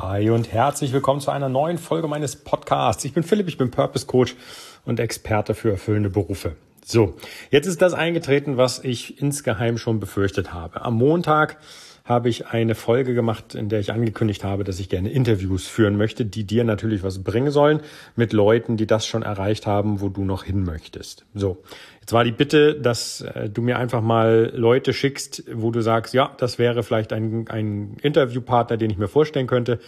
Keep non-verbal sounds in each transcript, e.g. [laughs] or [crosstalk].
Hi und herzlich willkommen zu einer neuen Folge meines Podcasts. Ich bin Philipp, ich bin Purpose Coach und Experte für erfüllende Berufe. So, jetzt ist das eingetreten, was ich insgeheim schon befürchtet habe. Am Montag habe ich eine Folge gemacht, in der ich angekündigt habe, dass ich gerne Interviews führen möchte, die dir natürlich was bringen sollen mit Leuten, die das schon erreicht haben, wo du noch hin möchtest. So, jetzt war die Bitte, dass äh, du mir einfach mal Leute schickst, wo du sagst, ja, das wäre vielleicht ein, ein Interviewpartner, den ich mir vorstellen könnte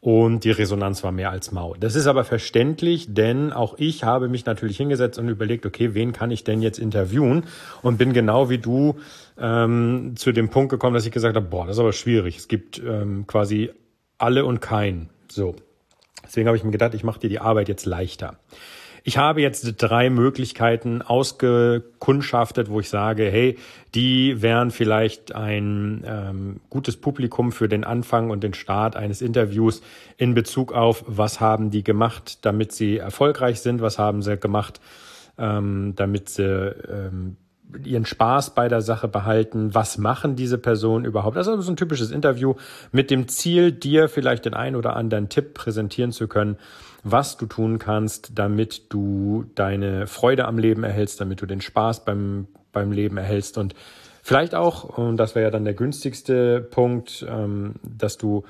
und die Resonanz war mehr als mau. Das ist aber verständlich, denn auch ich habe mich natürlich hingesetzt und überlegt, okay, wen kann ich denn jetzt interviewen? Und bin genau wie du ähm, zu dem Punkt gekommen, dass ich gesagt habe, boah, das ist aber schwierig. Es gibt ähm, quasi alle und keinen. So. Deswegen habe ich mir gedacht, ich mache dir die Arbeit jetzt leichter. Ich habe jetzt drei Möglichkeiten ausgekundschaftet, wo ich sage, hey, die wären vielleicht ein ähm, gutes Publikum für den Anfang und den Start eines Interviews in Bezug auf, was haben die gemacht, damit sie erfolgreich sind, was haben sie gemacht, ähm, damit sie ähm, ihren Spaß bei der Sache behalten. Was machen diese Personen überhaupt? Also das ist ein typisches Interview mit dem Ziel, dir vielleicht den einen oder anderen Tipp präsentieren zu können, was du tun kannst, damit du deine Freude am Leben erhältst, damit du den Spaß beim, beim Leben erhältst und vielleicht auch, und das wäre ja dann der günstigste Punkt, ähm, dass du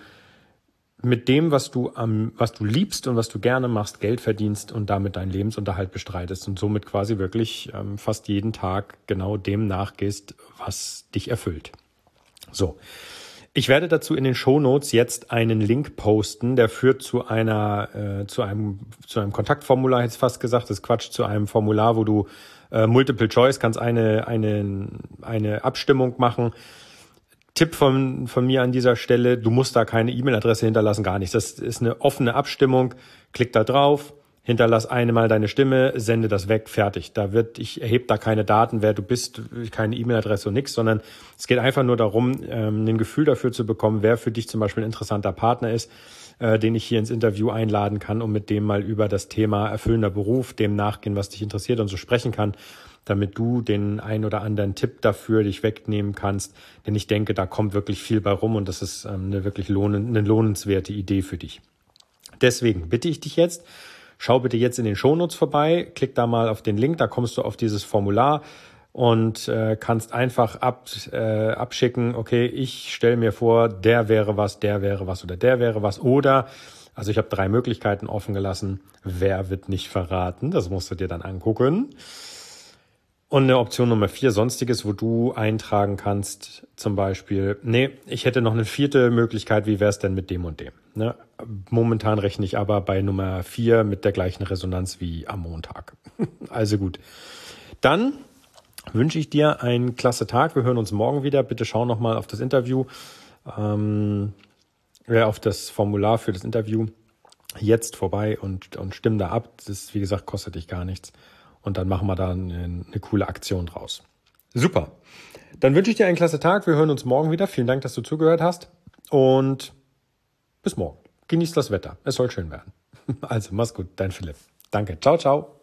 mit dem, was du am, was du liebst und was du gerne machst, Geld verdienst und damit deinen Lebensunterhalt bestreitest und somit quasi wirklich ähm, fast jeden Tag genau dem nachgehst, was dich erfüllt. So. Ich werde dazu in den Show Notes jetzt einen Link posten, der führt zu einer, äh, zu einem, zu einem Kontaktformular, jetzt fast gesagt, das ist Quatsch, zu einem Formular, wo du äh, Multiple Choice kannst eine, eine, eine Abstimmung machen Tipp von, von mir an dieser Stelle, du musst da keine E-Mail-Adresse hinterlassen, gar nichts. Das ist eine offene Abstimmung. Klick da drauf, hinterlass eine mal deine Stimme, sende das weg, fertig. Da wird, ich erhebe da keine Daten, wer du bist, keine E-Mail-Adresse und nichts, sondern es geht einfach nur darum, ähm, ein Gefühl dafür zu bekommen, wer für dich zum Beispiel ein interessanter Partner ist, äh, den ich hier ins Interview einladen kann, um mit dem mal über das Thema erfüllender Beruf, dem nachgehen, was dich interessiert und so sprechen kann damit du den ein oder anderen Tipp dafür dich wegnehmen kannst. Denn ich denke, da kommt wirklich viel bei rum und das ist ähm, eine wirklich lohnen, eine lohnenswerte Idee für dich. Deswegen bitte ich dich jetzt, schau bitte jetzt in den Shownotes vorbei, klick da mal auf den Link, da kommst du auf dieses Formular und äh, kannst einfach ab, äh, abschicken, okay, ich stelle mir vor, der wäre was, der wäre was oder der wäre was oder also ich habe drei Möglichkeiten offen gelassen. Wer wird nicht verraten? Das musst du dir dann angucken. Und eine Option Nummer vier, sonstiges, wo du eintragen kannst, zum Beispiel, nee, ich hätte noch eine vierte Möglichkeit, wie wäre es denn mit dem und dem? Ne? Momentan rechne ich aber bei Nummer vier mit der gleichen Resonanz wie am Montag. [laughs] also gut. Dann wünsche ich dir einen klasse Tag. Wir hören uns morgen wieder. Bitte schau nochmal auf das Interview, ähm, ja, auf das Formular für das Interview jetzt vorbei und, und stimm da ab. Das ist, wie gesagt, kostet dich gar nichts und dann machen wir da eine, eine coole Aktion draus. Super. Dann wünsche ich dir einen klasse Tag. Wir hören uns morgen wieder. Vielen Dank, dass du zugehört hast und bis morgen. Genießt das Wetter. Es soll schön werden. [laughs] Also, mach's gut, dein Philipp. Danke. Ciao, ciao.